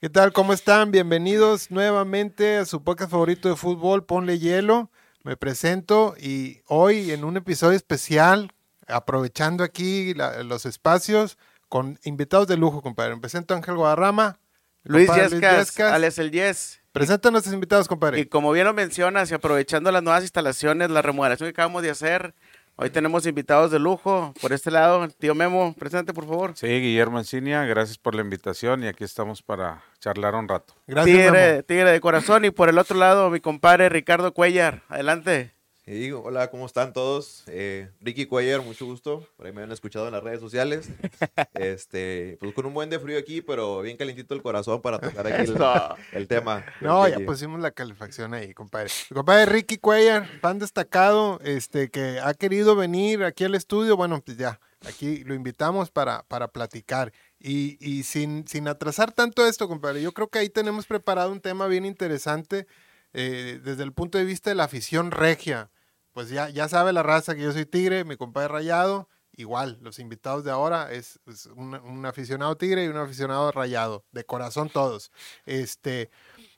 ¿Qué tal? ¿Cómo están? Bienvenidos nuevamente a su podcast favorito de fútbol, Ponle Hielo. Me presento y hoy en un episodio especial, aprovechando aquí la- los espacios, con invitados de lujo, compadre. Me presento a Ángel Guadarrama. Luis Yescas, Alex el Yes. Presenta a nuestros invitados, compadre. Y como bien lo mencionas, y aprovechando las nuevas instalaciones, la remodelación que acabamos de hacer, hoy tenemos invitados de lujo. Por este lado, el tío Memo, presente por favor. Sí, Guillermo Encinia, gracias por la invitación y aquí estamos para charlar un rato. Gracias, tigre, Memo. tigre de corazón. Y por el otro lado, mi compadre Ricardo Cuellar. Adelante. Sí, hola, ¿cómo están todos? Eh, Ricky Cuellar, mucho gusto. Por ahí me han escuchado en las redes sociales. Este, pues con un buen de frío aquí, pero bien calientito el corazón para tocar aquí el, tema. No, ya pusimos la calefacción ahí, compadre. Compadre Ricky Cuellar, fan destacado, este, que ha querido venir aquí al estudio. Bueno, pues ya, aquí lo invitamos para, para platicar. Y, y sin, sin atrasar tanto esto, compadre, yo creo que ahí tenemos preparado un tema bien interesante eh, desde el punto de vista de la afición regia. Pues ya, ya sabe la raza que yo soy tigre, mi compadre rayado. Igual, los invitados de ahora es, es un, un aficionado tigre y un aficionado rayado, de corazón todos. Este,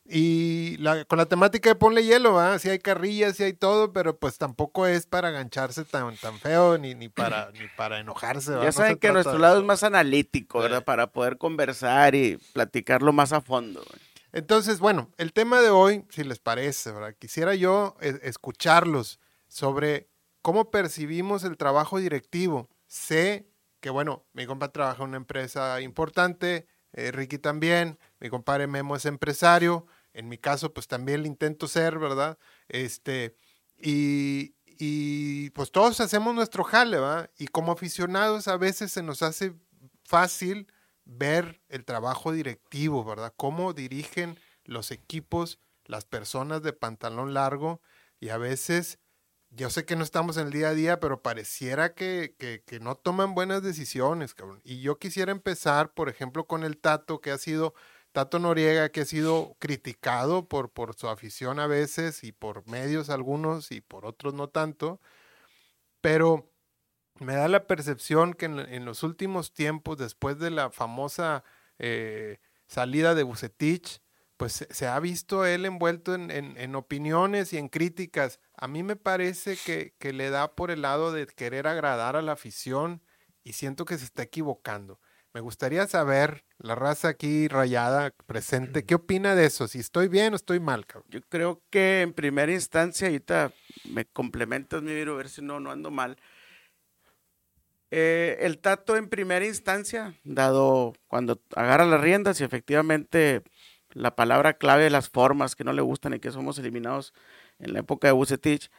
y la- con la temática de ponle hielo, ¿va? Sí hay carrillas, sí hay todo, pero pues tampoco es para agancharse tan, tan feo ni, ni, para, ni para enojarse. ¿va? Ya No saben se que nuestro lado es más analítico, ¿verdad? Para poder conversar y platicarlo más a fondo. Entonces, bueno, el tema de hoy, si les parece, ¿verdad? Quisiera yo eh, escucharlos sobre cómo percibimos el trabajo directivo. Sé que, bueno, mi compa trabaja en una empresa importante, eh, Ricky también, mi compadre Memo es empresario, en mi caso, pues también le intento ser, ¿verdad? Este, y, y pues todos hacemos nuestro jale, ¿va? Y como aficionados a veces se nos hace fácil ver el trabajo directivo, ¿verdad? Cómo dirigen los equipos, las personas de pantalón largo y a veces, yo sé que no estamos en el día a día, pero pareciera que, que- no toman buenas decisiones. Y yo quisiera empezar, por ejemplo, con el Tato, que ha sido, Tato Noriega, que ha sido criticado por, por su afición a veces y por medios algunos y por otros no tanto, pero me da la percepción que en, en los últimos tiempos, después de la famosa eh, salida de Bucetich, pues se, ha visto él envuelto en, en- en opiniones y en críticas. A mí me parece que, que le da por el lado de querer agradar a la afición y siento que se está equivocando. Me gustaría saber, la raza aquí rayada presente, ¿qué opina de eso? Si estoy bien o estoy mal, cabrón. Yo creo que en primera instancia, ahorita me complementas, mi Viro, a ver si no, no ando mal. Eh, el Tato en primera instancia, dado cuando agarra las riendas y efectivamente la palabra clave de las formas que no le gustan y que somos eliminados en la época de Bucetich,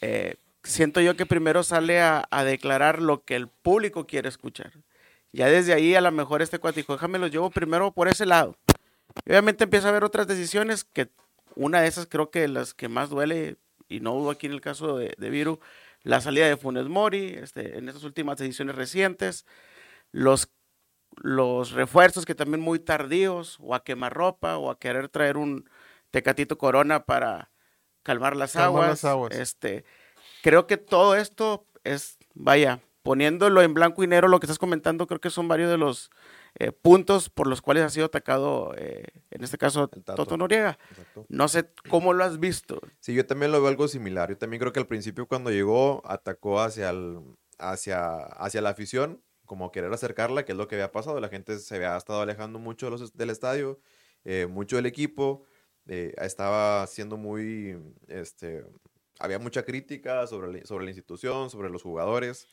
eh, siento yo que primero sale a, declarar lo que el público quiere escuchar. Ya desde ahí a lo mejor este cuate dijo, déjame los llevo primero por ese lado. Y obviamente empieza a haber otras decisiones que una de esas creo que las que más duele, y no dudo aquí en el caso de, de Viru, la salida de Funes Mori, este, en estas últimas decisiones recientes, los, los refuerzos que también muy tardíos, o a quemarropa, o a querer traer un Tecatito Corona para calmar las Calmar aguas. las aguas. Este, creo que todo esto es, vaya, poniéndolo en blanco y negro, lo que estás comentando, creo que son varios de los eh, puntos por los cuales ha sido atacado, eh, en este caso. Toto Noriega. Exacto. No sé cómo lo has visto. Sí, yo también lo veo algo similar. Yo también creo que al principio cuando llegó atacó hacia, el, hacia, hacia la afición, como querer acercarla, que es lo que había pasado. La gente se había estado alejando mucho de los del estadio, eh, mucho del equipo. eh, estaba siendo muy, este, había mucha crítica sobre la, sobre la institución, sobre los jugadores.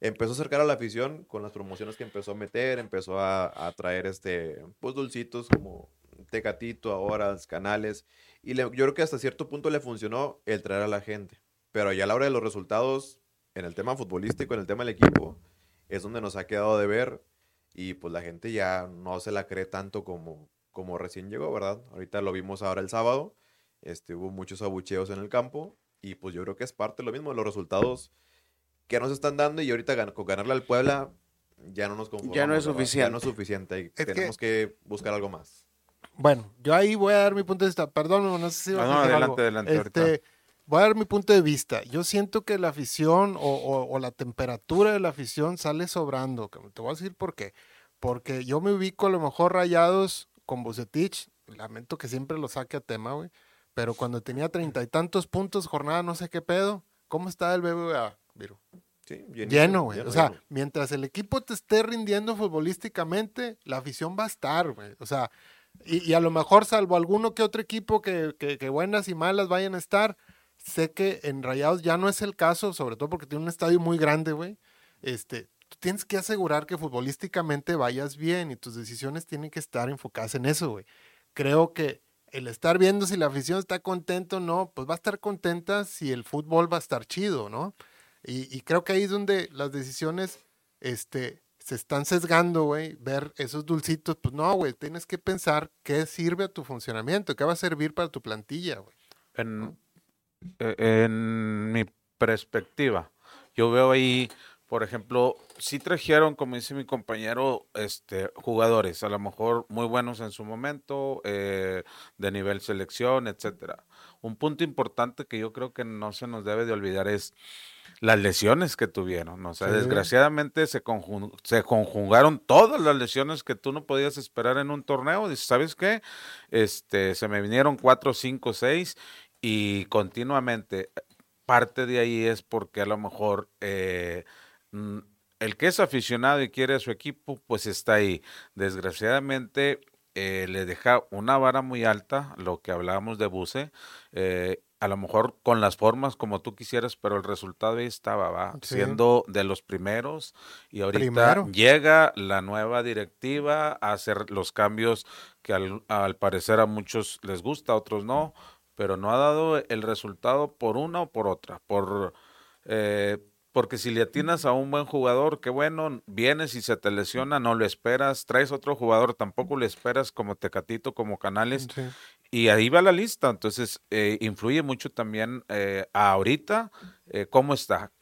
Empezó a acercar a la afición con las promociones que empezó a meter, empezó a, a traer este, pues dulcitos como Tecatito ahora, canales. Y le- yo creo que hasta cierto punto le funcionó el traer a la gente. Pero ya a la hora de los resultados, en el tema futbolístico, en el tema del equipo, es donde nos ha quedado de ver. Y pues la gente ya no se la cree tanto como, como recién llegó, ¿verdad? Ahorita lo vimos ahora el sábado. Este, hubo muchos abucheos en el campo. Y pues yo creo que es parte de lo mismo, de los resultados que nos están dando. Y ahorita gan- con ganarle al Puebla ya no nos conformamos. Ya no es ¿verdad? Ya no es suficiente. y tenemos que buscar algo más. Bueno, yo ahí voy a dar mi punto de vista. Perdón, no sé si No, a no, adelante, algo. adelante, Este, ahorita. Voy a dar mi punto de vista. Yo siento que la afición o, o- o la temperatura de la afición sale sobrando. Te voy a decir por qué. Porque yo me ubico a lo mejor rayados con Bucetich, lamento que siempre lo saque a tema, güey, pero cuando tenía treinta y tantos puntos, jornada no sé qué pedo, ¿cómo está el BBVA, Viro? Sí, Lleno, güey. O sea, mientras el equipo te esté rindiendo futbolísticamente, la afición va a estar, güey. O sea, y, y a lo mejor, salvo alguno que otro equipo que, que, que buenas y malas vayan a estar, sé que en Rayados ya no es el caso, sobre todo porque tiene un estadio muy grande, güey. Este, tú tienes que asegurar que futbolísticamente vayas bien y tus decisiones tienen que estar enfocadas en eso, güey. Creo que el estar viendo si la afición está contenta o no, pues va a estar contenta si el fútbol va a estar chido, ¿no? Y, y creo que ahí es donde las decisiones este, se están sesgando, güey. Ver esos dulcitos, pues no, güey, tienes que pensar qué sirve a tu funcionamiento, qué va a servir para tu plantilla, güey. En, en mi perspectiva, yo veo ahí, por ejemplo, sí trajeron, como dice mi compañero, este, jugadores, a lo mejor muy buenos en su momento, eh, de nivel selección, etcétera. Un punto importante que yo creo que no se nos debe de olvidar es las lesiones que tuvieron. O sea, Sí. desgraciadamente se, conjun- se conjugaron todas las lesiones que tú no podías esperar en un torneo. Dices, ¿sabes qué? Este, se me vinieron cuatro, cinco, seis y continuamente. Parte de ahí es porque a lo mejor eh, mm, el que es aficionado y quiere a su equipo, pues está ahí. Desgraciadamente eh, le deja una vara muy alta, lo que hablábamos de Buse, eh, a lo mejor con las formas como tú quisieras, pero el resultado ahí estaba, va, Sí. siendo de los primeros y ahorita Primero. llega la nueva directiva a hacer los cambios que al, al parecer a muchos les gusta, a otros no, pero no ha dado el resultado por una o por otra, por... eh, porque si le atinas a un buen jugador, qué bueno, vienes y se te lesiona, no lo esperas, traes otro jugador, tampoco lo esperas como Tecatito, como Canales, Sí. y ahí va la lista, entonces eh, influye mucho también eh, a ahorita eh, cómo está.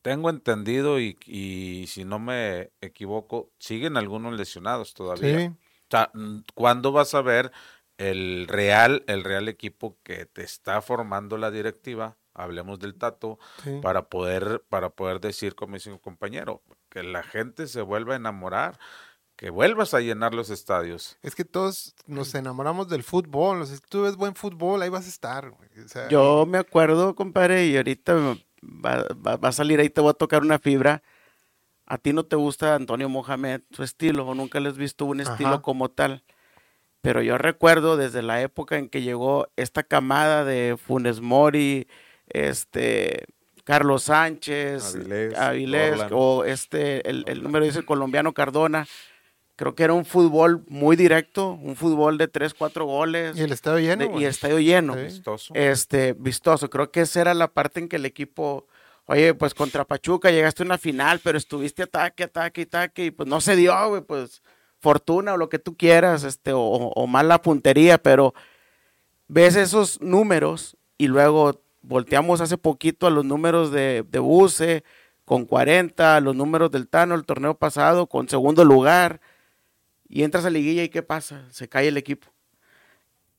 Tengo entendido y, y si no me equivoco, siguen algunos lesionados todavía. Sí. O sea, mm, ¿cuándo vas a ver el real, el real equipo que te está formando la directiva? Hablemos del Tato, Sí. para poder, para poder decir, como dice un compañero, que la gente se vuelva a enamorar, que vuelvas a llenar los estadios. Es que todos nos enamoramos del fútbol. O sea, si tú ves buen fútbol, ahí vas a estar. O sea, Yo me acuerdo, compadre, y ahorita me- va, va- va a salir ahí, te voy a tocar una fibra. ¿A ti no te gusta Antonio Mohamed, su estilo, o nunca le has visto un estilo Ajá. como tal? Pero yo recuerdo desde la época en que llegó esta camada de Funes Mori, este, Carlos Sánchez, Avilés, Avilés, o este, el, el número dice colombiano Cardona. Creo que era un fútbol muy directo, un fútbol de tres, cuatro goles y el estadio lleno. de- y güey. estadio lleno Sí. Vistoso. este, vistoso. Creo que esa era la parte en que el equipo, oye, pues contra Pachuca llegaste a una final, pero estuviste ataque, ataque, ataque, y pues no se dio, güey, pues fortuna o lo que tú quieras, este, o, o mala puntería, pero ves esos números y luego volteamos hace poquito a los números de, de Buse con 40, los números del Tano el torneo pasado con segundo lugar, y entras a liguilla y ¿qué pasa? Se cae el equipo.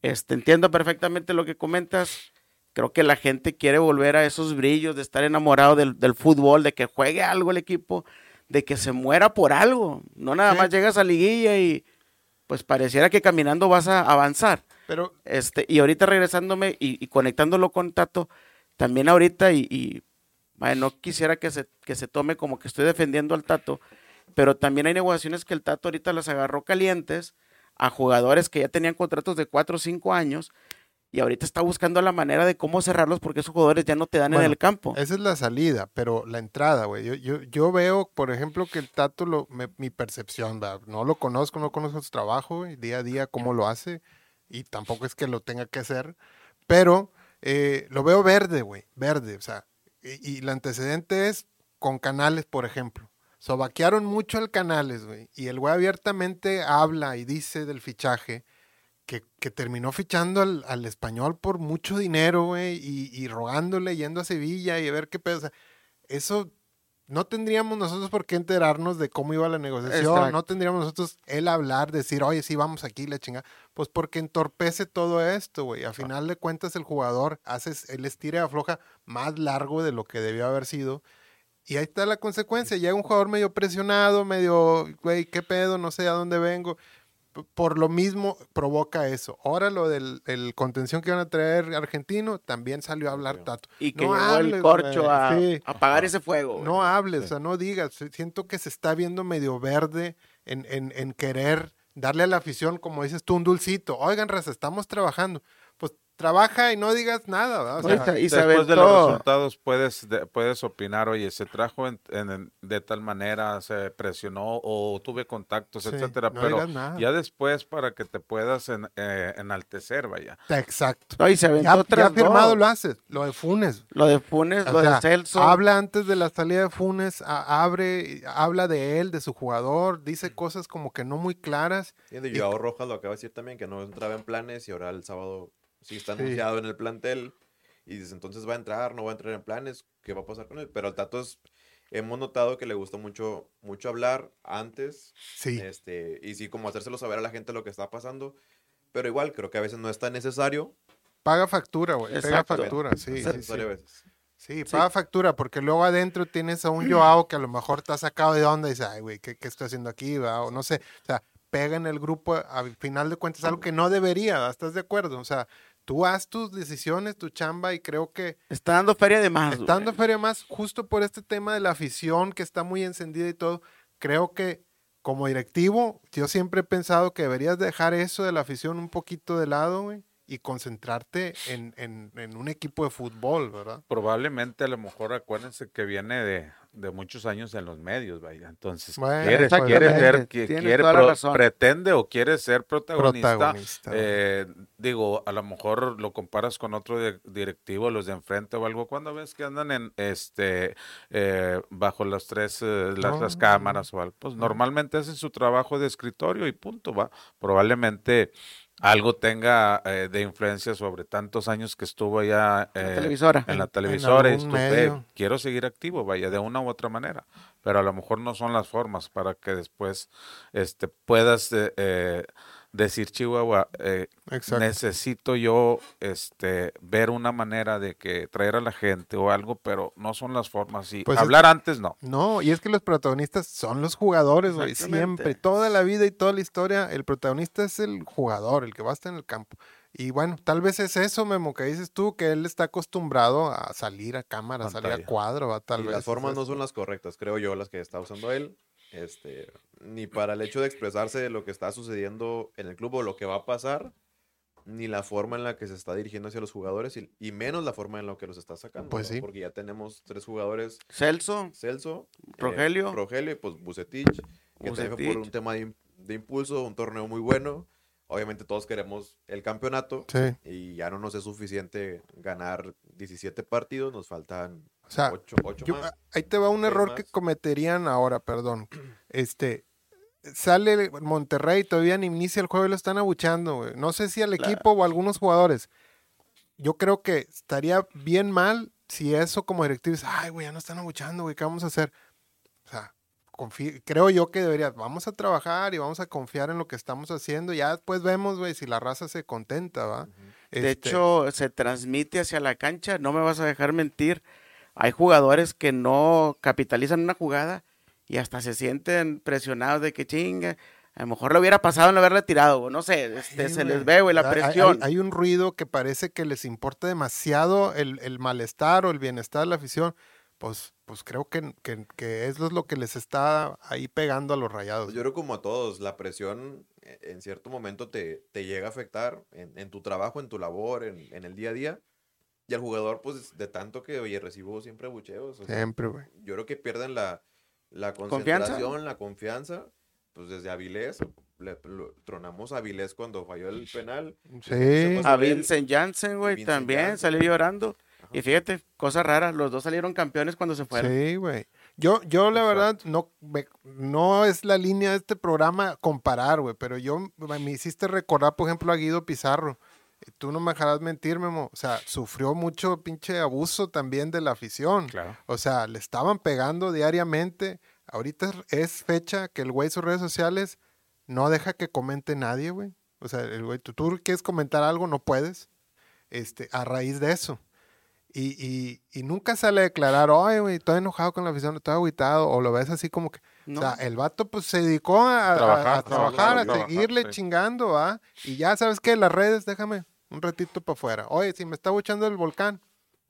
Este, entiendo perfectamente lo que comentas. Creo que la gente quiere volver a esos brillos, de estar enamorado del, del fútbol, de que juegue algo el equipo, de que se muera por algo. No nada Sí. más llegas a liguilla y pues pareciera que caminando vas a avanzar. Pero Este, y ahorita regresándome y, y conectándolo con Tato, también ahorita, y, y, vaya, no quisiera que se, que se tome como que estoy defendiendo al Tato, pero también hay negociaciones que el Tato ahorita las agarró calientes a jugadores que ya tenían contratos de 4 o 5 años y ahorita está buscando la manera de cómo cerrarlos porque esos jugadores ya no te dan Bueno, en el campo. esa es la salida, pero la entrada, güey. Yo, yo, yo veo, por ejemplo, que el Tato, lo, me- mi percepción, ¿va? no lo conozco, no conozco su trabajo, güey, día a día, cómo lo hace, y tampoco es que lo tenga que hacer, pero eh, lo veo verde, güey, verde, o sea, y, y el antecedente es con Canales, por ejemplo. Sobaquearon mucho al Canales, güey, y el güey abiertamente habla y dice del fichaje que, que terminó fichando al, al español por mucho dinero, güey, y, y rogándole, yendo a Sevilla y a ver qué pedo. O sea, eso no tendríamos nosotros por qué enterarnos de cómo iba la negociación, Exacto. no tendríamos nosotros él hablar, decir, oye, sí, vamos aquí, la chinga. Pues porque entorpece todo esto, güey. A final de cuentas, el jugador hace el estira y afloja más largo de lo que debió haber sido. Y ahí está la consecuencia. Llega un jugador medio presionado, medio, güey, qué pedo, no sé a dónde vengo por lo mismo provoca eso. Ahora lo del el contención que iban a traer argentino, también salió a hablar. Tato. Y que No llegó el corcho a sí. apagar ese fuego. No hables, o sea, no digas. Siento que se está viendo medio verde en, en, en querer darle a la afición, como dices tú, un dulcito. Oigan, raza, estamos trabajando. Trabaja y no digas nada, y Después de los resultados puedes, de- puedes opinar, oye, se trajo en- en- de tal manera, se presionó o tuve contactos, Sí, etcétera, no pero digas nada. ya después para que te puedas en- eh, enaltecer, vaya. exacto. No, y se aventó Ya, ya firmado dos. lo haces. Lo de Funes. Lo de Funes, O lo sea, de Celso. Habla antes de la salida de Funes, a- abre, habla de él, de su jugador, dice cosas como que no muy claras. Y de Joao Rojas lo acaba de decir también, que no entraba en planes y ahora el sábado sí está Sí. anunciado en el plantel. Y dices, entonces va a entrar, no va a entrar en planes, ¿qué va a pasar con él? Pero el Tato es, hemos notado que le gusta mucho, mucho hablar antes Sí, este, y sí, como hacérselo saber a la gente lo que está pasando. Pero igual, creo que a veces no es tan necesario. paga factura, güey. Exacto. factura, sí, sí, sí. necesario a veces. Sí, paga factura, porque luego adentro tienes a un Joao que a lo mejor está sacado de onda y dice, ay, güey, ¿qué, ¿qué estoy haciendo aquí? va?" O no sé, o sea, pega en el grupo, al final de cuentas, algo que no debería. ¿estás de acuerdo? O sea, tú haz tus decisiones, tu chamba, y creo que Está dando feria de más. Estando güey. Feria Más, justo por este tema de la afición que está muy encendida y todo, creo que como directivo, yo siempre he pensado que deberías dejar eso de la afición un poquito de lado, güey, y concentrarte en, en- en un equipo de fútbol, ¿verdad? Probablemente a lo mejor acuérdense que viene de, de muchos años en los medios, vaya. Entonces, Bueno, quiere, pues, quiere exactamente, ser, quiere pro- pretende o quiere ser protagonista. Eh, digo, a lo mejor lo comparas con otro di- directivo, los de enfrente o algo, cuando ves que andan en este eh, bajo las tres eh, las, cámaras o algo, pues normalmente hacen su trabajo de escritorio y punto, va. Probablemente algo tenga eh, de influencia sobre tantos años que estuvo allá La eh, televisora. en la en televisora y medio. quiero seguir activo, vaya, de una u otra manera, pero a lo mejor no son las formas para que después este, puedas eh, eh, decir, Chihuahua, eh, necesito yo este, ver una manera de que traer a la gente o algo, pero no son las formas. Y Pues es- hablar antes no. No, y es que los protagonistas son los jugadores, güey. Siempre, toda la vida y toda la historia, el protagonista es el jugador, el que va a estar en el campo. Y bueno, tal vez es eso, Memo, que dices tú, que él está acostumbrado a salir a cámara, a salir a cuadro, ¿va? tal y vez. las formas es no son las correctas, creo yo, las que está usando él. Este, ni para el hecho de expresarse de lo que está sucediendo en el club o lo que va a pasar, ni la forma en la que se está dirigiendo hacia los jugadores y, y menos la forma en la que los está sacando. Pues ¿no? sí. Porque ya tenemos tres jugadores, Celso. Celso, eh, Rogelio. Rogelio y pues Bucetich, que también fue por un tema de, de impulso, un torneo muy bueno. Obviamente todos queremos el campeonato Sí, y ya no nos es suficiente ganar 17 partidos, nos faltan o sea, 8, yo- más. ahí te va un error que más. cometerían ahora, perdón. Este, sale Monterrey, todavía ni inicia el juego y lo están abuchando, güey. No sé si al Claro. equipo o a algunos jugadores. Yo creo que estaría bien mal si eso como directivo es, ay, güey, ya no están abuchando, güey, ¿qué vamos a hacer? O sea, creo yo que debería, vamos a trabajar y vamos a confiar en lo que estamos haciendo. Ya después vemos, güey, si la raza se contenta, ¿va? De Este, hecho, se transmite hacia la cancha. No me vas a dejar mentir. Hay jugadores que no capitalizan una jugada y hasta se sienten presionados de que chinga. A lo mejor le hubiera pasado no haberle tirado. No sé, este, Sí, se les ve, güey, la Hay- hay- presión. Hay, un ruido que parece que les importa demasiado el, el malestar o el bienestar de la afición. Pues, pues creo que, que, que eso es lo que les está ahí pegando a los rayados. Pues yo creo como a todos, la presión eh, en cierto momento te, te llega a afectar en, en tu trabajo, en tu labor, en, en el día a día. Y al jugador, pues de tanto que, oye, recibo siempre bucheos. o sea, Siempre, güey. yo creo que pierden la, la ¿Confianza? concentración, la confianza. Pues desde Avilés, le- lo- tronamos a Avilés cuando falló el penal. Sí. A. Vincent Janssen, güey, también Janssen. salió llorando. Ajá. Y fíjate, cosa rara, los dos salieron campeones cuando se fueron. Sí, güey. Yo, yo la verdad, no, me- no es la línea de este programa comparar, güey, pero yo me hiciste recordar, por ejemplo, a Guido Pizarro. Tú no me dejarás mentir, Memo. O sea, sufrió mucho pinche abuso también de la afición. Claro. O sea, le estaban pegando diariamente. Ahorita es fecha que el güey sus redes sociales no deja que comente nadie, güey. O sea, el güey, tú, tú quieres comentar algo, no puedes. Este, a raíz de eso. Y, y, y nunca sale a declarar, oye, güey, estoy enojado con la afición, estoy agüitado, o lo ves así como que, No. O sea, el vato pues se dedicó a, a- a Trabajar, a seguirle sí. chingando, ¿va? Y ya sabes que las redes, déjame un ratito para afuera. Oye, si me está buchando el volcán,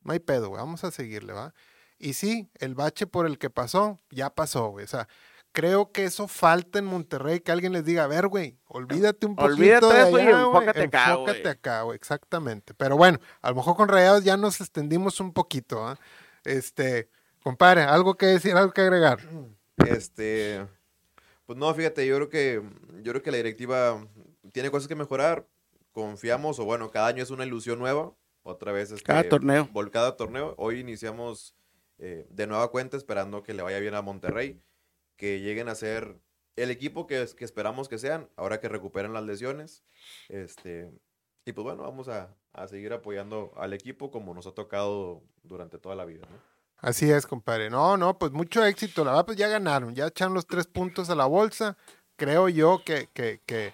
no hay pedo, güey, vamos a seguirle, ¿va? Y sí, el bache por el que pasó, ya pasó, güey. O sea, creo que eso falta en Monterrey, que alguien les diga, a ver, güey, olvídate un poquito Olvídate de eso y allá, güey, enfócate acá, enfócate güey". acá, güey, exactamente. Pero bueno, a lo mejor con Rayados ya nos extendimos un poquito, ¿ah? Este, compadre, algo que decir, algo que agregar. Este, pues no, fíjate, yo creo que yo creo que la directiva tiene cosas que mejorar. Confiamos, o bueno, cada año es una ilusión nueva. Otra vez este, Cada torneo. vol- cada torneo. Hoy iniciamos eh, de nueva cuenta esperando que le vaya bien a Monterrey, que lleguen a ser el equipo que, es- que esperamos que sean, ahora que recuperen las lesiones. Este, y pues bueno, vamos a, a seguir apoyando al equipo como nos ha tocado durante toda la vida. ¿no? Así es, compadre. No, no, pues mucho éxito. La verdad, pues ya ganaron, ya echaron los tres puntos a la bolsa. Creo yo que, que, que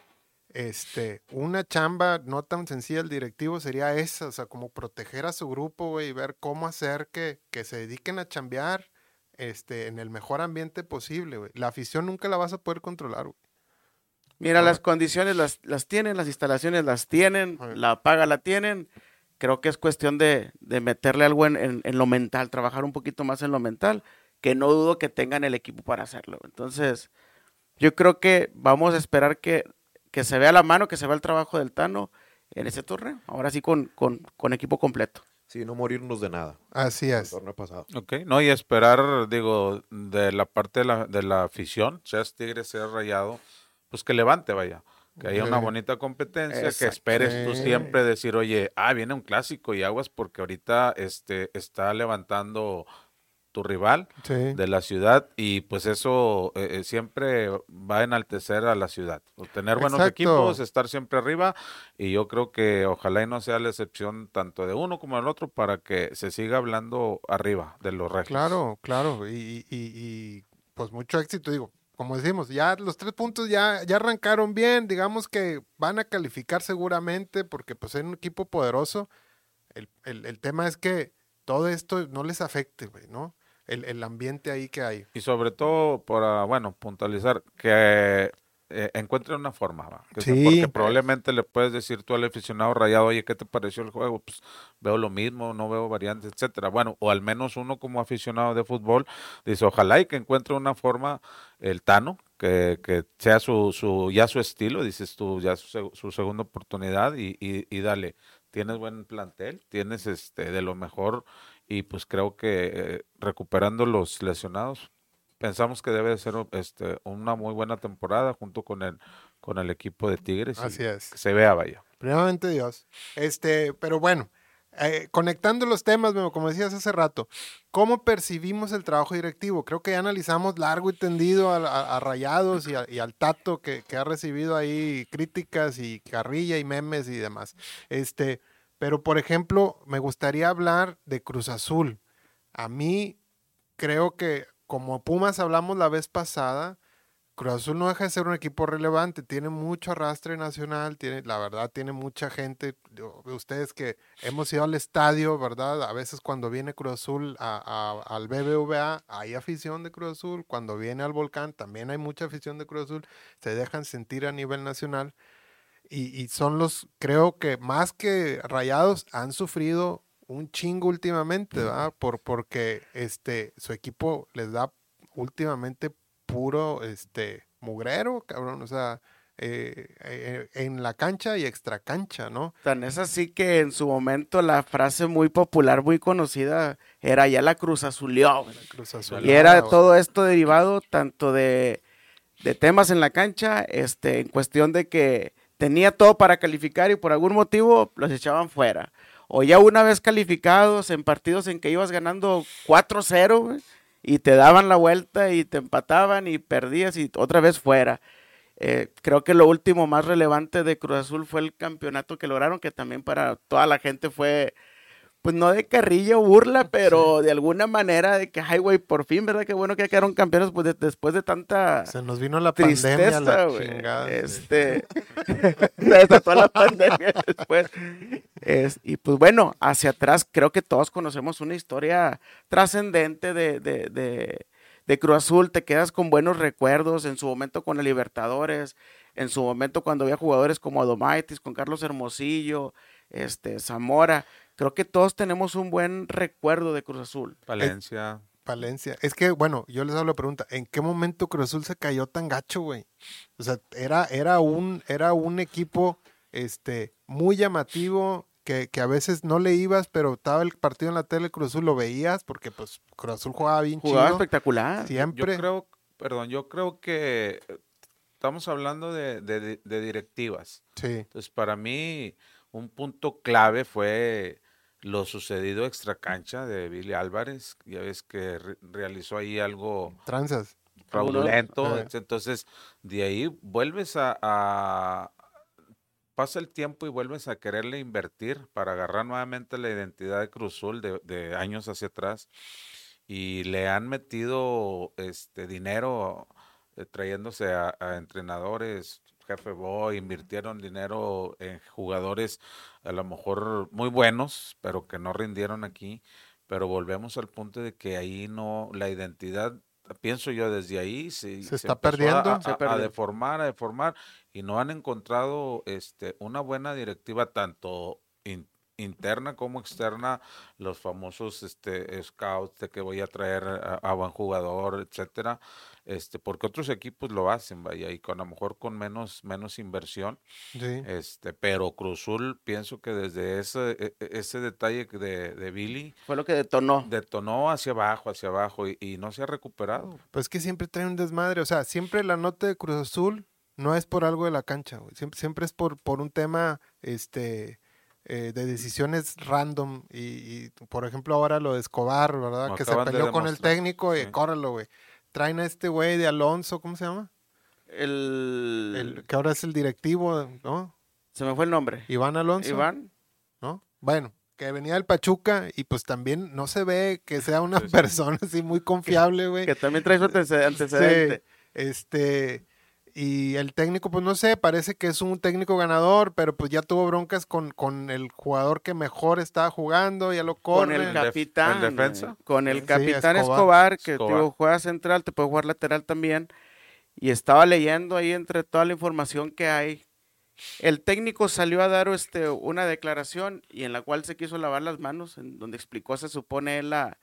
este, una chamba no tan sencilla del directivo sería esa, o sea, como proteger a su grupo, güey, y ver cómo hacer que, que se dediquen a chambear este, en el mejor ambiente posible, güey. La afición nunca la vas a poder controlar, güey. Mira, Ah. las condiciones las, las tienen, las instalaciones las tienen, Ah. la paga la tienen. Creo que es cuestión de, de meterle algo en, en- en lo mental, trabajar un poquito más en lo mental, que no dudo que tengan el equipo para hacerlo. Entonces, yo creo que vamos a esperar que, que se vea la mano, que se vea el trabajo del Tano en ese torneo. Ahora sí con, con, con equipo completo. Sí, no morirnos de nada. Así El es. torneo pasado. Ok, no, y esperar, digo, de la parte de la, de la afición, seas Tigre, seas Rayado, pues que levante, vaya. Que haya una bonita competencia, que esperes tú siempre decir, oye, ah, viene un clásico y aguas porque ahorita este, está levantando tu rival Sí. de la ciudad y pues eso eh, eh, siempre va a enaltecer a la ciudad. Tener buenos Exacto. equipos, estar siempre arriba y yo creo que ojalá y no sea la excepción tanto de uno como del otro para que se siga hablando arriba de los regios. Claro, claro. Y, y- y, pues mucho éxito, digo. Como decimos, ya los tres puntos ya, ya arrancaron bien, digamos que van a calificar seguramente porque pues es un equipo poderoso. El, el- el tema es que todo esto no les afecte, güey, ¿no? El, el ambiente ahí que hay. Y sobre todo para, bueno, puntualizar, que eh, encuentren una forma, ¿va? Que sea- Sí. porque probablemente le puedes decir tú al aficionado rayado, oye, ¿qué te pareció el juego? Pues veo lo mismo, no veo variantes, etcétera. Bueno, o al menos uno como aficionado de fútbol dice, ojalá y que encuentre una forma el Tano, que, que sea su, su, ya su estilo, dices tú, ya su, su segunda oportunidad y, y, y dale, tienes buen plantel, tienes este de lo mejor y pues creo que eh, recuperando los lesionados, pensamos que debe de ser este, una muy buena temporada junto con el, con el equipo de Tigres. y Así es. Que se vea, vaya. Primeramente Dios. Este, pero bueno, eh, conectando los temas, como decías hace rato, ¿cómo percibimos el trabajo directivo? Creo que ya analizamos largo y tendido a, a- a Rayados y, a- y al Tato que, que ha recibido ahí críticas y carrilla y memes y demás. Este, pero por ejemplo, me gustaría hablar de Cruz Azul. A mí creo que como Pumas hablamos la vez pasada, Cruz Azul no deja de ser un equipo relevante, tiene mucho arrastre nacional, tiene, la verdad, tiene mucha gente. Ustedes que hemos ido al estadio, ¿verdad? A veces cuando viene Cruz Azul al BBVA, hay afición de Cruz Azul. Cuando viene al Volcán, también hay mucha afición de Cruz Azul. Se dejan sentir a nivel nacional. Y son los, creo que más que rayados, han sufrido un chingo últimamente, ¿verdad? Por, porque este, su equipo les da últimamente puro este, mugrero, cabrón. O sea, eh, eh, en la cancha y extra cancha, ¿no? Tan es así que en su momento la frase muy popular, muy conocida, era ya la Cruz Azulió. Y era todo esto derivado tanto de, de temas en la cancha, este, en cuestión de que tenía todo para calificar y por algún motivo los echaban fuera. O ya una vez calificados en partidos en que ibas ganando 4-0 güey, y te daban la vuelta y te empataban y perdías y otra vez fuera. Eh, creo que lo último más relevante de Cruz Azul fue el campeonato que lograron, que también para toda la gente fue, pues no de carrilla o burla, pero de alguna manera de que, ay, güey, por fin, ¿verdad? Qué bueno que quedaron campeones pues, de- después de tanta Se nos vino la pandemia, tristeza, la güey. chingada. sí. Este, se desató la pandemia después. Es- y pues bueno, hacia atrás creo que todos conocemos una historia trascendente de, de, de, de Cruz Azul te quedas con buenos recuerdos en su momento con el Libertadores, en su momento cuando había jugadores como Adomaitis, con Carlos Hermosillo, este, Zamora. Creo que todos tenemos un buen recuerdo de Cruz Azul. Valencia. Valencia. Es que, bueno, yo les hago la pregunta, ¿en qué momento Cruz Azul se cayó tan gacho, güey? O sea, era, era, un, era un equipo este, muy llamativo, que, que, a veces no le ibas, pero estaba el partido en la tele, Cruz Azul lo veías, porque pues Cruz Azul jugaba bien Jugaba chido. espectacular. Siempre. Yo creo, perdón, yo creo que eh, estamos hablando de, de- de directivas. Sí, Entonces, para mí, un punto clave fue lo sucedido extra cancha de Billy Álvarez. Ya ves que re- realizó ahí algo tranzas. fraudulento. Eh. Entonces, de ahí vuelves a, a- Pasa el tiempo y vuelves a quererle invertir para agarrar nuevamente la identidad de Cruz Azul de, de años hacia atrás. Y le han metido este dinero eh, trayéndose a, a entrenadores, jefe Boy, invirtieron dinero en jugadores a lo mejor muy buenos, pero que no rindieron aquí. Pero volvemos al punto de que ahí no, la identidad, pienso yo desde ahí, se, Se está perdiendo. a- a deformar, a deformar, y no han encontrado este, una buena directiva tanto interna como externa, los famosos este, scouts de que voy a traer a, a buen jugador, etcétera, este, porque otros equipos lo hacen, vaya, y con a lo mejor con menos, menos inversión, Sí. este, pero Cruzul pienso que desde ese, e- e- ese detalle que de, de Billy Fue lo que detonó. detonó hacia abajo, hacia abajo, y, y no se ha recuperado. Pues que siempre trae un desmadre. O sea, siempre la nota de Cruz Azul no es por algo de la cancha, güey. Siempre, siempre es por, por un tema este, eh, de decisiones random. Y, y, por ejemplo, ahora lo de Escobar, ¿verdad? Que se de peleó con el técnico y sí. córrelo, güey. Traen a este güey de Alonso, ¿cómo se llama? El... El, que ahora es el directivo, ¿no? Se me fue el nombre. Iván Alonso. Iván. ¿no? Bueno, que venía del Pachuca y pues también no se ve que sea una Sí, sí. persona así muy confiable, güey. Que también trae su anteced- antecedente. Este, y el técnico, pues no sé, parece que es un técnico ganador, pero pues ya tuvo broncas con, con el jugador que mejor estaba jugando, ya lo Con corren. el El def- capitán. el defensa. eh, Con el Sí, capitán Escobar. Escobar, que Escobar. digo, juega central, te puede jugar lateral también. Y estaba leyendo ahí entre toda la información que hay. El técnico salió a dar este, una declaración y en la cual se quiso lavar las manos, en donde explicó, se supone, él la,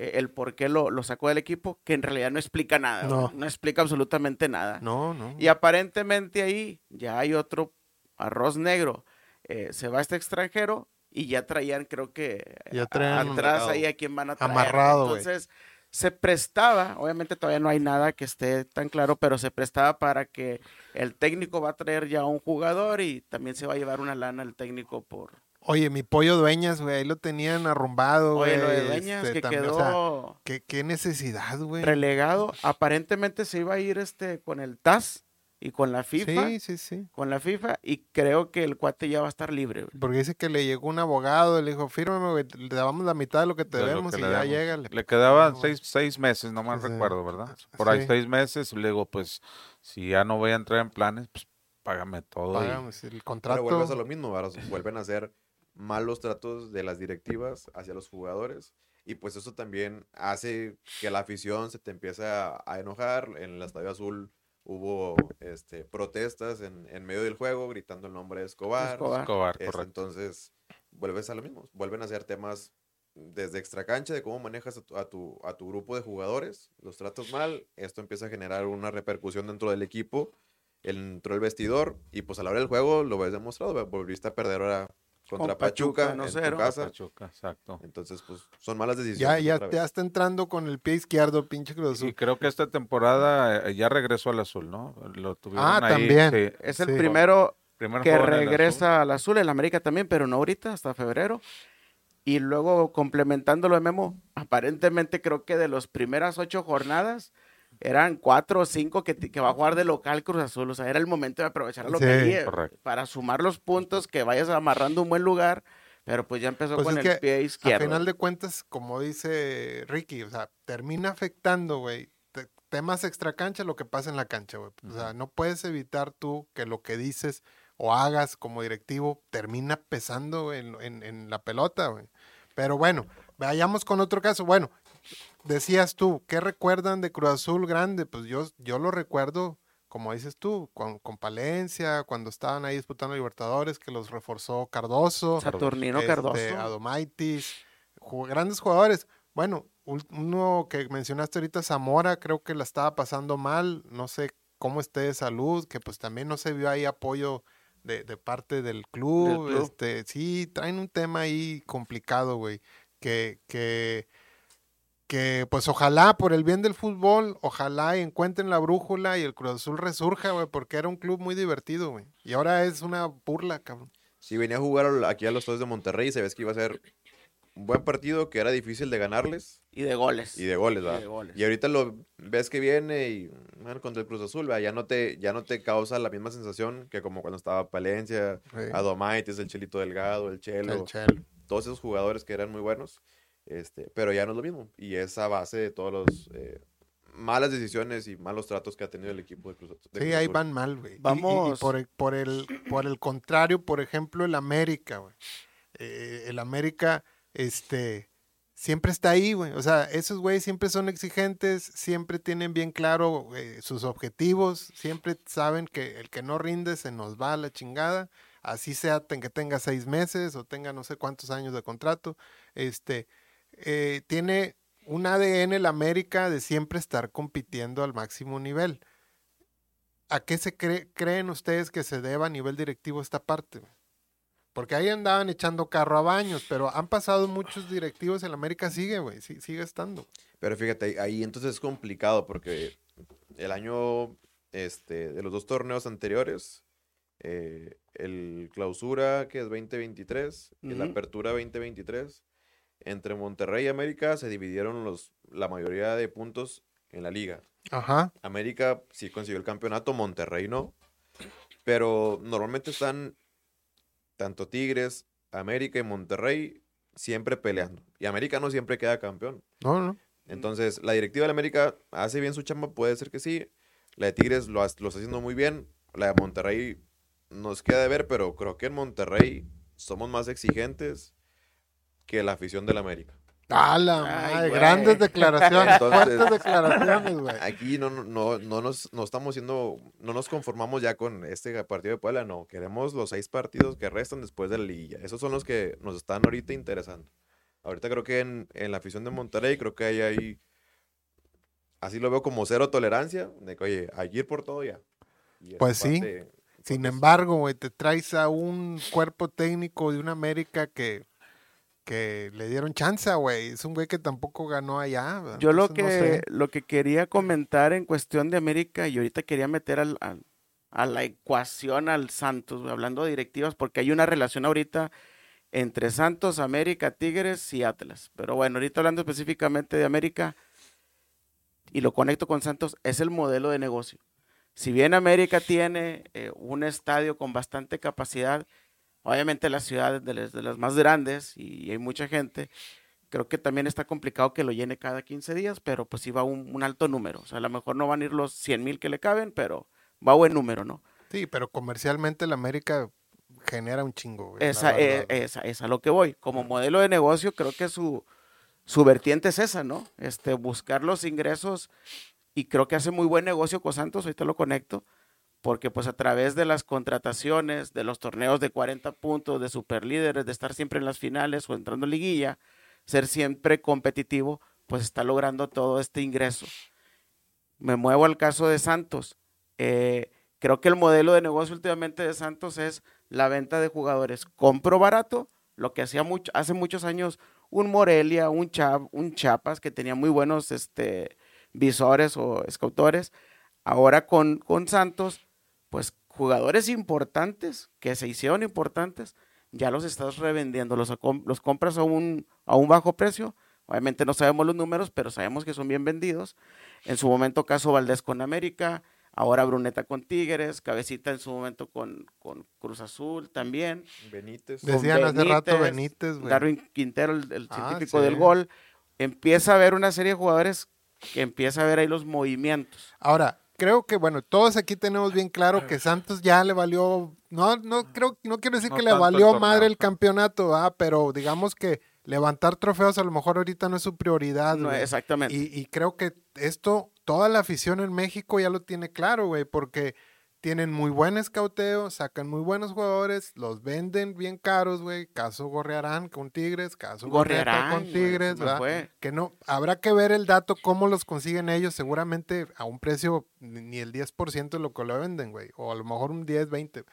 eh, el por qué lo, lo sacó del equipo, que en realidad no explica nada. No. no explica absolutamente nada. No, no. Y aparentemente ahí ya hay otro arroz negro. Eh, se va este extranjero y ya traían, creo que Ya a- traían atrás ahí a quien van a traer. Amarrado. Entonces, se prestaba, obviamente todavía no hay nada que esté tan claro, pero se prestaba para que el técnico va a traer ya un jugador y también se va a llevar una lana el técnico por... Oye, mi pollo dueñas, güey, ahí lo tenían arrumbado, güey. Oye, lo de Dueñas, este, que también, quedó... o sea, ¿qué, qué necesidad, güey. relegado. Aparentemente se iba a ir este con el TAS y con la FIFA. Sí, sí, sí. Con la FIFA y creo que el cuate ya va a estar libre. güey. Porque dice que le llegó un abogado, le dijo, fírmame, güey, le damos la mitad de lo que te debemos que y ya llega. Le quedaban No. seis, seis meses, no mal Sí. recuerdo, ¿verdad? Por ahí Sí. seis meses, y le digo, pues, si ya no voy a entrar en planes, pues, págame todo. y- Pagamos el Pero contrato. vuelves a lo mismo, ¿verdad? vuelven a hacer malos tratos de las directivas hacia los jugadores. Y pues eso también hace que la afición se te empiece a, a enojar. En el Estadio Azul hubo este, protestas en, en medio del juego gritando el nombre de Escobar. Escobar. Escobar, correcto. entonces, vuelves a lo mismo. Vuelven a hacer temas desde extracancha de cómo manejas a tu, a, tu, a tu grupo de jugadores. Los tratas mal. Esto empieza a generar una repercusión dentro del equipo, dentro del vestidor. Y pues a la hora del juego lo ves demostrado. Volviste a perder ahora contra Con Pachuca, Pachuca, en 1-0. tu casa. Pachuca, exacto. Entonces, pues son malas Ya, decisiones. ya, vez. ya está entrando con el pie izquierdo, pinche Cruz Y Azul. creo que esta temporada eh, ya regresó al azul, ¿no? Lo tuvieron Ah, ahí, también. sí. Es el Sí. primero Primer que regresa al azul, el América también, pero no ahorita, hasta febrero. Y luego complementándolo de Memo, aparentemente creo que de las primeras ocho jornadas eran cuatro o cinco que, que va a jugar de local Cruz Azul. O sea, era el momento de aprovechar la Sí, localía correcto. para sumar los puntos, que vayas amarrando un buen lugar. Pero pues ya empezó Pues con el que, pie A izquierdo. final de cuentas, como dice Ricky, o sea, termina afectando, güey, te- temas extracancha lo que pasa en la cancha, güey. O sea, no puedes evitar tú que lo que dices o hagas como directivo termina pesando en, en- en la pelota, güey. Pero bueno, vayamos con otro caso. Bueno, decías tú, ¿qué recuerdan de Cruz Azul grande? Pues yo, yo lo recuerdo, como dices tú, con, con Palencia, cuando estaban ahí disputando Libertadores, que los reforzó Cardoso. Saturnino este, Cardoso. Adomaitis, grandes jugadores. Bueno, uno que mencionaste ahorita, Zamora, creo que la estaba pasando mal, no sé cómo esté de salud, que pues también no se vio ahí apoyo de, de parte del club, club. Este, sí, traen un tema ahí complicado, güey, que, que, que pues ojalá por el bien del fútbol, ojalá y encuentren la brújula y el Cruz Azul resurja, güey, porque era un club muy divertido, güey, y ahora es una burla, cabrón. Si venía a jugar aquí a los Toros de Monterrey, sabes que iba a ser un buen partido, que era difícil de ganarles Y de goles. y de goles, Y ¿verdad? de goles. Y ahorita lo ves que viene y bueno, contra el Cruz Azul, ¿verdad? Ya no te ya no te causa la misma sensación que como cuando estaba Palencia, Sí. Adomaitis, el Chelito Delgado, el Chelo, El Chelo. todos esos jugadores que eran muy buenos, este, pero ya no es lo mismo. Y es a base de todos los eh, malas decisiones y malos tratos que ha tenido el equipo de Cruz, de Sí, ahí Azul. van mal, güey. Y- y- Y, Vamos. por, el, por, el, por el contrario, por ejemplo, el América, güey. Eh, el América, este, siempre está ahí, güey. O sea, esos güeyes siempre son exigentes, siempre tienen bien claro eh, sus objetivos, siempre saben que el que no rinde se nos va a la chingada. Así sea que tenga seis meses o tenga no sé cuántos años de contrato. Este, eh, tiene un ADN el América de siempre estar compitiendo al máximo nivel. ¿A qué se cree- creen ustedes que se deba a nivel directivo esta parte? Porque ahí andaban echando carro a baños, pero han pasado muchos directivos en la América, sigue, güey, sí- sigue estando. Pero fíjate, ahí- entonces es complicado porque el año este, de los dos torneos anteriores, eh, el clausura que es 2023 y la Ujú. apertura 2023, entre Monterrey y América se dividieron los, la mayoría de puntos en la liga. Ajá. América sí consiguió el campeonato, Monterrey no. Pero normalmente están tanto Tigres, América y Monterrey siempre peleando. Y América no siempre queda campeón. No, no. Entonces, la directiva de América hace bien su chamba, puede ser que sí. La de Tigres lo, lo está haciendo muy bien. La de Monterrey nos queda de ver, pero creo que en Monterrey somos más exigentes que la afición de la América. ¡Ah, la madre! Grandes declaraciones, Entonces- fuertes declaraciones, güey. Aquí no, no, no, no nos no estamos siendo, no nos conformamos ya con este partido de Puebla, no. Queremos los seis partidos que restan después de la liguilla. Esos son los que nos están ahorita interesando. Ahorita creo que en, en la afición de Monterrey, creo que hay ahí, así lo veo como cero tolerancia, de que, oye, hay que ir por todo ya. Y Pues sí. parte, Sin pues, embargo, güey, te traes a un cuerpo técnico de una América que, que le dieron chance, güey. Es un güey que tampoco ganó allá. ¿verdad? Yo lo que, Entonces, no sé. lo que quería comentar en cuestión de América, y ahorita quería meter al, al- a la ecuación al Santos, hablando de directivas, porque hay una relación ahorita entre Santos, América, Tigres y Atlas. Pero bueno, ahorita hablando específicamente de América, y lo conecto con Santos, es el modelo de negocio. Si bien América tiene eh, un estadio con bastante capacidad, obviamente la ciudad es de las, de las más grandes y hay mucha gente, creo que también está complicado que lo llene cada 15 días, pero pues sí va un, un alto número. O sea, a lo mejor no van a ir los 100 mil que le caben, pero va buen número, ¿no? Sí, pero comercialmente la América genera un chingo, güey. Esa, verdad, eh, esa es a lo que voy. Como modelo de negocio, creo que su, su vertiente es esa, ¿no? Este, buscar los ingresos y creo que hace muy buen negocio con Santos, ahorita lo conecto, porque pues a través de las contrataciones, de los torneos de 40 puntos, de superlíderes, de estar siempre en las finales o entrando en liguilla, ser siempre competitivo, pues está logrando todo este ingreso. Me muevo al caso de Santos. Eh, creo que el modelo de negocio últimamente de Santos es la venta de jugadores. Compro barato, lo que hacía mucho, hace muchos años un Morelia, un, Cha- un que tenía muy buenos este, visores o escautores. Ahora con, con Santos, pues jugadores importantes, que se hicieron importantes, ya los estás revendiendo, los, los compras a un, a un bajo precio. Obviamente no sabemos los números, pero sabemos que son bien vendidos. En su momento, caso Valdés con América, ahora Bruneta con Tigres, Cabecita en su momento con, con Cruz Azul también. Benítez. De- Decían hace rato Benítez, Benítez, güey. Darwin Quintero, el, el Ah, científico sí. del gol. Empieza a haber una serie de jugadores que empieza a ver ahí los movimientos. Ahora, creo que, bueno, todos aquí tenemos bien claro que Santos ya le valió, no, no creo, no quiero decir No que le el valió madre el campeonato, ah, pero digamos que levantar trofeos a lo mejor ahorita no es su prioridad. No, exactamente. Y, y creo que esto, toda la afición en México ya lo tiene claro, güey, porque tienen muy buen escauteo, sacan muy buenos jugadores, los venden bien caros, güey. Caso Gorriarán con Tigres, caso Gorriarán, con Tigres, ¿verdad? fue. Que no, habrá que ver el dato, cómo los consiguen ellos, seguramente a un precio ni el 10% de lo que lo venden, güey, o a lo mejor un 10, 20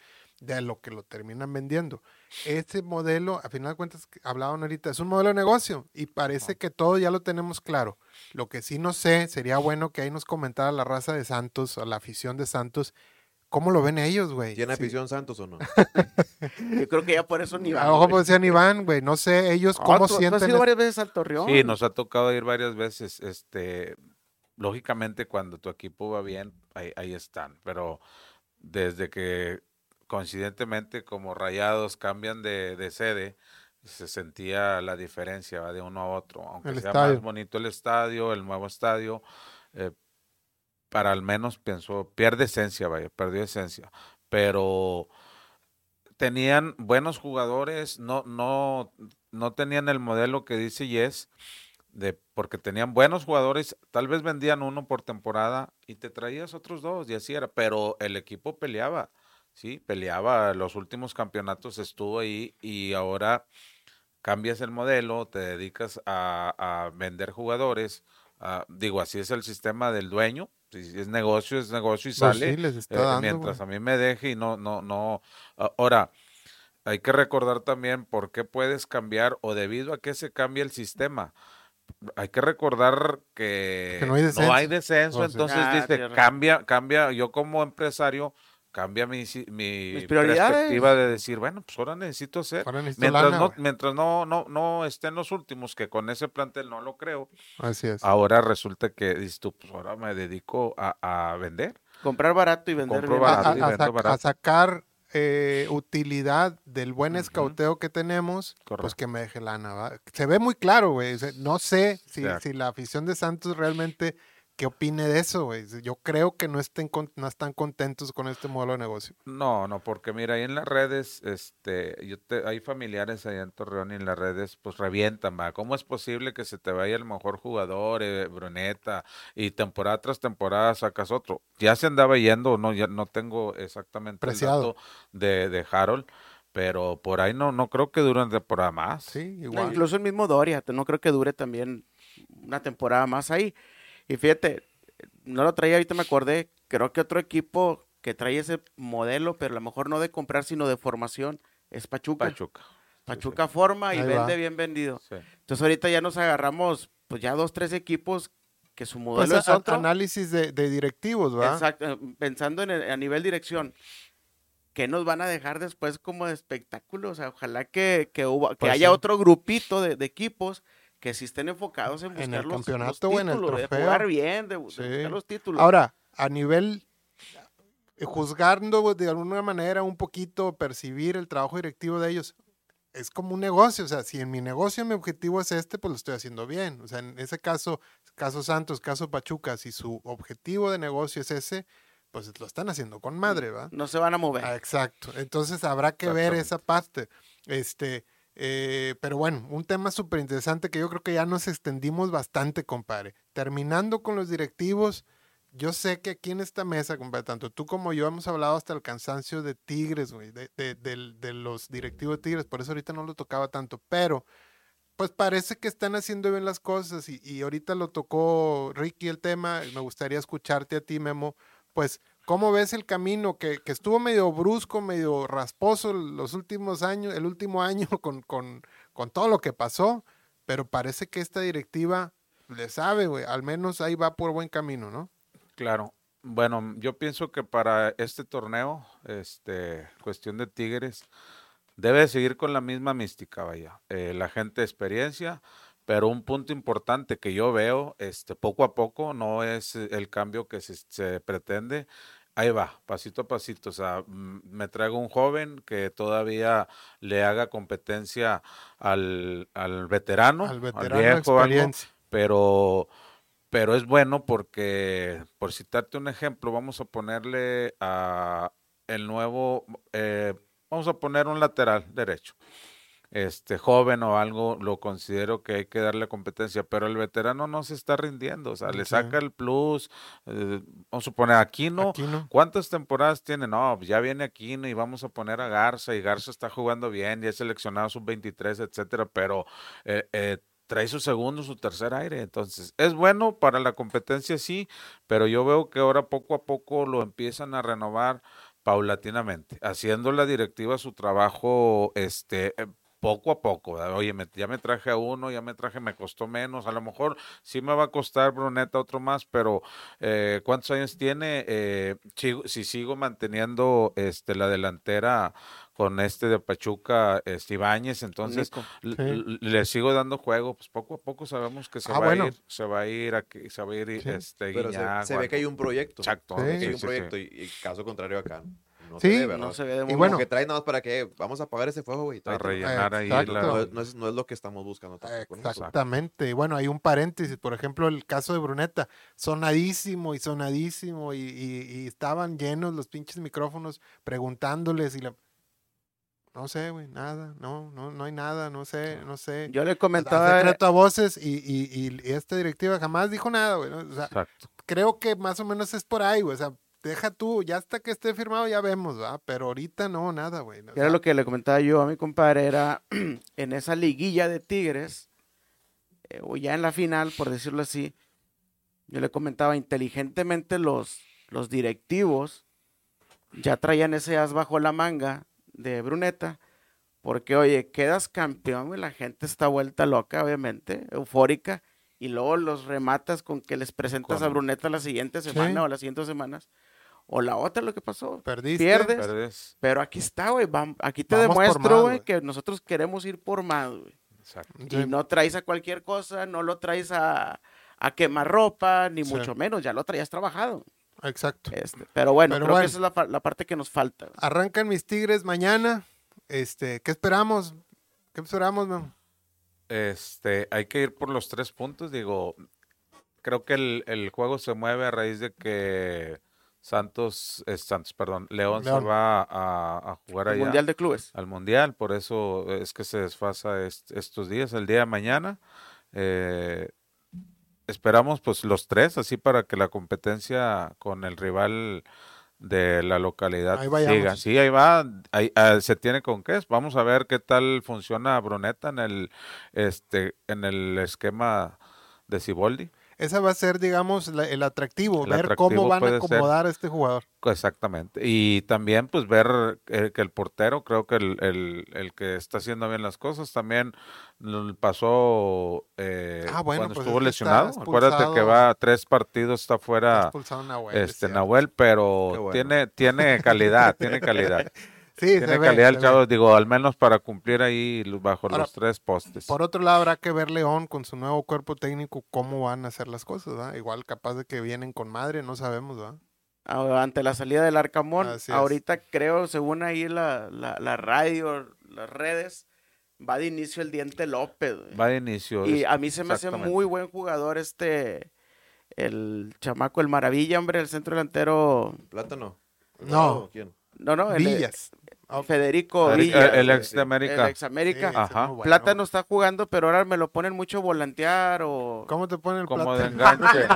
de lo que lo terminan vendiendo. Este modelo, a final de cuentas, hablaban ahorita, es un modelo de negocio y parece que todo ya lo tenemos claro. Lo que sí no sé, sería bueno que ahí nos comentara la raza de Santos, o la afición de Santos, cómo lo ven ellos, güey. ¿Tiene Sí. afición Santos o no? Yo creo que ya por eso ni va. A lo mejor pues decían Iván, güey, no sé ellos cómo ¿Tú, tú has sienten. ido varias veces al Torreón? Sí, nos ha tocado ir varias veces. Este, lógicamente, cuando tu equipo va bien, ahí, ahí están. Pero desde que coincidentemente, como Rayados cambian de, de sede, se sentía la diferencia ¿va? de uno a otro. Aunque El sea estadio. más bonito el estadio, el nuevo estadio, eh, para al menos pienso, pierde esencia, vaya, perdió esencia. Pero tenían buenos jugadores, no, no, no tenían el modelo que dice Yes, de, porque tenían buenos jugadores, tal vez vendían uno por temporada y te traías otros dos, y así era, pero el equipo peleaba, sí, peleaba, los últimos campeonatos estuvo ahí y ahora cambias el modelo, te dedicas a, a vender jugadores, digo, así es el sistema del dueño, es negocio, es negocio y Pues sale. sí, les está Eh, dando, mientras güey. a mí me deje y no, no, no. Ahora, hay que recordar también por qué puedes cambiar o debido a qué se cambia el sistema. Hay que recordar que, Que no hay descenso. Oh, entonces Ah, dice, cambia, cambia, yo como empresario, cambia mi, mi Mis perspectiva de decir, bueno, pues ahora necesito hacer. Ahora necesito Mientras, lana, no, mientras no, no, no estén los últimos, que con ese plantel no lo creo, Así es. ahora resulta que dices tú, pues ahora me dedico a, a vender. Comprar barato y vender barato a- y a vendo sac- a barato. sacar eh, utilidad del buen escauteo que tenemos, pues que me deje lana. ¿va? Se ve muy claro, güey. O sea, no sé si, si la afición de Santos realmente qué opine de eso, güey. Yo creo que no estén con- no están contentos con este modelo de negocio. No, no, porque mira, ahí en las redes, este, yo te, hay familiares allá en Torreón y en las redes, pues revientan, va. ¿Cómo es posible que se te vaya el mejor jugador, eh, Bruneta, y temporada tras temporada sacas otro? Ya se andaba yendo, no, ya no tengo exactamente Preciado. el dato de, de Harold, pero por ahí no, no creo que dure una temporada más. Sí, No, igual. incluso el mismo Doria, no creo que dure también una temporada más ahí. Y fíjate, no lo traía, ahorita me acordé, creo que otro equipo que trae ese modelo, pero a lo mejor no de comprar, sino de formación, es Pachuca. Pachuca. Pachuca forma y Ahí vende va. bien vendido. Sí. Entonces ahorita ya nos agarramos, pues ya dos, tres equipos que su Pues, modelo es a- otro. análisis de, de directivos, ¿va? Exacto, pensando en el- a nivel dirección, ¿qué nos van a dejar después como de espectáculo? O sea, ojalá que, que, hubo- que Pues haya sí. otro grupito de, de equipos que sí estén enfocados en En buscar el los, los campeonato o en el títulos, de trofeo. jugar bien, de, de Sí. buscar los títulos. Ahora, a nivel eh, juzgando de alguna manera un poquito, percibir el trabajo directivo de ellos, es como un negocio. O sea, si en mi negocio mi objetivo es este, pues lo estoy haciendo bien. O sea, en ese caso, caso Santos, caso Pachuca, si su objetivo de negocio es ese, pues lo están haciendo con madre, ¿va? no se van a mover. Ah, exacto. Entonces habrá que ver esa parte. Este, eh, pero bueno, un tema súper interesante que yo creo que ya nos extendimos bastante, compadre. Terminando con los directivos, yo sé que aquí en esta mesa, compadre, tanto tú como yo hemos hablado hasta el cansancio de Tigres, güey, de, de- los directivos de Tigres, por eso ahorita no lo tocaba tanto, pero pues parece que están haciendo bien las cosas y, y ahorita lo tocó Ricky el tema, me gustaría escucharte a ti, Memo, pues, ¿cómo ves el camino que, que estuvo medio brusco, medio rasposo los últimos años, el último año con, con, con todo lo que pasó? Pero parece que esta directiva le sabe, güey, al menos ahí va por buen camino, ¿no? Claro. Bueno, yo pienso que para este torneo, este, cuestión de Tigres, debe de seguir con la misma mística, vaya. Eh, la gente de experiencia, pero un punto importante que yo veo, este, poco a poco, no es el cambio que se, se pretende. Ahí va, pasito a pasito. O sea, me traigo un joven que todavía le haga competencia al, al veterano, Al al veterano de viejo, algo, pero pero es bueno porque, por citarte un ejemplo, vamos a ponerle a el nuevo, eh, vamos a poner un lateral derecho. Este joven o algo, lo considero que hay que darle competencia, pero el veterano no se está rindiendo, o sea, le saca el plus, eh, vamos a suponer Aquino, Aquino. ¿cuántas temporadas tiene? No, pues ya viene Aquino y vamos a poner a Garza y Garza está jugando bien y es seleccionado sub-23, etcétera, pero eh, eh, trae su segundo, su tercer aire, entonces es bueno para la competencia, sí, pero yo veo que ahora poco a poco lo empiezan a renovar paulatinamente, haciendo la directiva su trabajo, este, eh, poco a poco, ¿verdad? oye, me- ya me traje a uno, ya me traje, me costó menos, a lo mejor sí me va a costar Bruneta otro más, pero eh, ¿cuántos años tiene? Eh, si sigo manteniendo este, la delantera con este de Pachuca, este, Ibáñez, entonces Sí. le sigo dando juego, pues poco a poco sabemos que se Ah, va bueno. a ir, se va a ir aquí, se va a ir Sí. este Pero se, Guiñac, se ve que hay un proyecto. Exacto. Sí. Hay un sí, proyecto sí. y, y caso contrario acá. No Sí, se ve. No se ve de Y momento. bueno, que trae nada más para que vamos a apagar ese fuego, güey. A tráetelo. rellenar ahí la- No, es- no es, no es lo que estamos buscando. ¿no? Exactamente. Y bueno, hay un paréntesis. Por ejemplo, el caso de Bruneta. Sonadísimo y sonadísimo. Y, y- y estaban llenos los pinches micrófonos preguntándoles. Y la... No sé, güey, nada. No, no, no hay nada. No sé, no sé. Yo le comentaba, secreto a voces y, y- y- y esta directiva jamás dijo nada, güey. ¿no? O sea, Exacto. creo que más o menos es por ahí, güey. O sea, deja tú, ya hasta que esté firmado ya vemos, ¿va? Pero ahorita no, nada, güey. Era lo que le comentaba yo a mi compadre, era en esa liguilla de Tigres, eh, o ya en la final, por decirlo así, yo le comentaba inteligentemente los, los directivos ya traían ese as bajo la manga de Bruneta, porque oye, quedas campeón, güey, la gente está vuelta loca, obviamente, eufórica, y luego los rematas con que les presentas a Bruneta la siguiente Sí. semana o las siguientes semanas. O la otra, lo que pasó. Perdiste. Pierdes, Perdes. pero aquí está, güey. Aquí te Vamos demuestro, güey, que nosotros queremos ir por más, güey. Exacto. Sí. Y no traes a cualquier cosa, no lo traes a, a quemar ropa, ni Sí. mucho menos, ya lo traías trabajado. Exacto. Este, pero bueno, Pero creo bueno. que esa es la, parte que nos falta. Arrancan mis Tigres mañana. Este, ¿qué esperamos? ¿Qué esperamos, Memo? Este, hay que ir por los tres puntos. Digo, creo que el, el juego se mueve a raíz de que Santos, eh, Santos, perdón, León, León. se va a, a jugar allá Mundial de Clubes. al Mundial. Por eso es que se desfasa est- estos días, el día de mañana. Eh, esperamos pues los tres, así para que la competencia con el rival de la localidad Ahí siga. Sí, ahí va, ahí, ah, se tiene con qué. Vamos a ver qué tal funciona Bruneta en el este en el esquema de Ciboldi. Ese va a ser, digamos, la- el atractivo, El ver atractivo cómo van a ser. acomodar a este jugador. Exactamente. Y también pues ver eh, que el portero, creo que el, el, el que está haciendo bien las cosas, también pasó eh, Ah, bueno, cuando pues estuvo es lesionado. Acuérdate que va a tres partidos, está fuera Nahuel, es este. Nahuel, pero bueno. tiene, tiene calidad, tiene calidad. Sí, se tiene ve, calidad el se chavo, ve. digo, al menos para cumplir ahí bajo Ahora, los tres postes. Por otro lado, habrá que ver León con su nuevo cuerpo técnico cómo van a hacer las cosas, ¿verdad? Igual capaz de que vienen con madre, no sabemos, ¿verdad? Ah, Ante la salida del Arcamón, Así es. ahorita creo, según ahí la, la, la radio, las redes, va de inicio el Diente López. güey. Va de inicio. Y es- a mí se me hace muy buen jugador este, el chamaco, el Maravilla, hombre, el centro delantero. ¿Plátano? No. ¿Quién? No, no, el, Eh, Federico El- Villas. el ex de América. El ex América. Sí, Ajá. bueno. Plátano está jugando, pero ahora me lo ponen mucho volantear o... ¿Cómo te pone el como de plátano? enganche.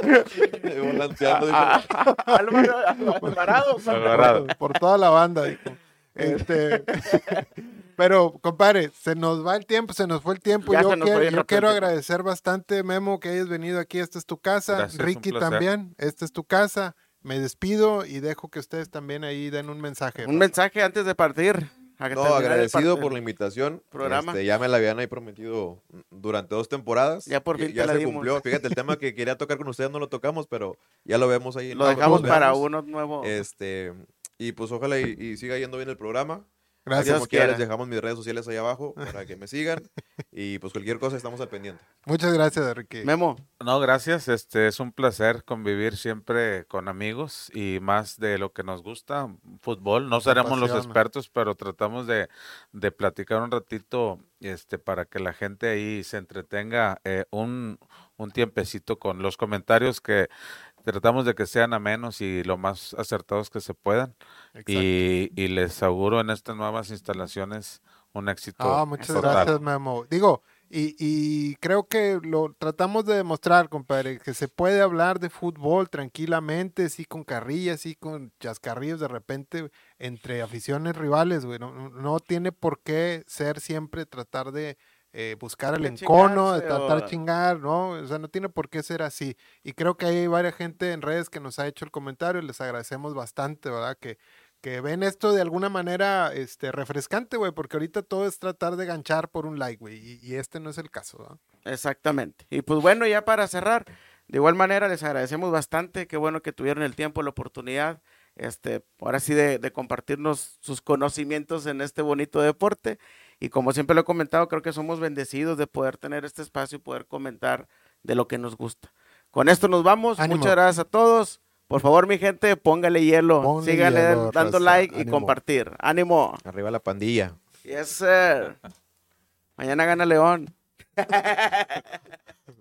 Volanteando, Álvaro Alvarado. Alvarado. Por, toda la banda, dijo. Este, pero, compadre, se nos va el tiempo, se nos fue el tiempo. Ya Yo, quiero, yo quiero agradecer bastante, Memo, que hayas venido aquí. Esta es tu casa. Gracias, Ricky también. Esta es tu casa. Me despido y dejo que ustedes también ahí den un mensaje. Un mensaje antes de partir. No, agradecido por la invitación. programa. Este, ya me la habían ahí prometido durante dos temporadas. Ya por Y- fin ya te la se dimos. cumplió. Fíjate, el tema que quería tocar con ustedes no lo tocamos, pero ya lo vemos ahí. en Lo dejamos para uno nuevo. Este, y pues ojalá y, y siga yendo bien el programa. Gracias. Como quiera, quiera. les dejamos mis redes sociales ahí abajo para que me sigan. Y pues cualquier cosa estamos al pendiente. Muchas gracias, Ricky. Memo, No, gracias. Este es un placer convivir siempre con amigos y más de lo que nos gusta, fútbol. No seremos los expertos, pero tratamos de, de platicar un ratito, este, para que la gente ahí se entretenga eh, un, un tiempecito con los comentarios que tratamos de que sean amenos y lo más acertados que se puedan. Exacto. Y, y les auguro en estas nuevas instalaciones un éxito. Ah, muchas total. gracias, Memo. Digo, y, y creo que lo tratamos de demostrar, compadre, que se puede hablar de fútbol tranquilamente, sí con carrillas, sí con chascarrillos de repente entre aficiones rivales, güey. No tiene por qué ser siempre tratar de eh, buscar el encono, de tratar o- chingar, ¿no? O sea, no tiene por qué ser así. Y creo que hay varias gente en redes que nos ha hecho el comentario y les agradecemos bastante, ¿verdad? Que, que ven esto de alguna manera este, refrescante, güey, porque ahorita todo es tratar de ganchar por un like, güey, y, y este no es el caso, ¿verdad? Exactamente. Y pues bueno, ya para cerrar, de igual manera les agradecemos bastante, qué bueno que tuvieron el tiempo, la oportunidad, este, ahora sí de, de compartirnos sus conocimientos en este bonito deporte. Y como siempre lo he comentado, creo que somos bendecidos de poder tener este espacio y poder comentar de lo que nos gusta. Con esto nos vamos. Ánimo. Muchas gracias a todos. Por favor, mi gente, póngale hielo, Ponle síganle hielo, dando raza. like y compartir. Ánimo. Arriba la pandilla. Yes, sir. Mañana gana León.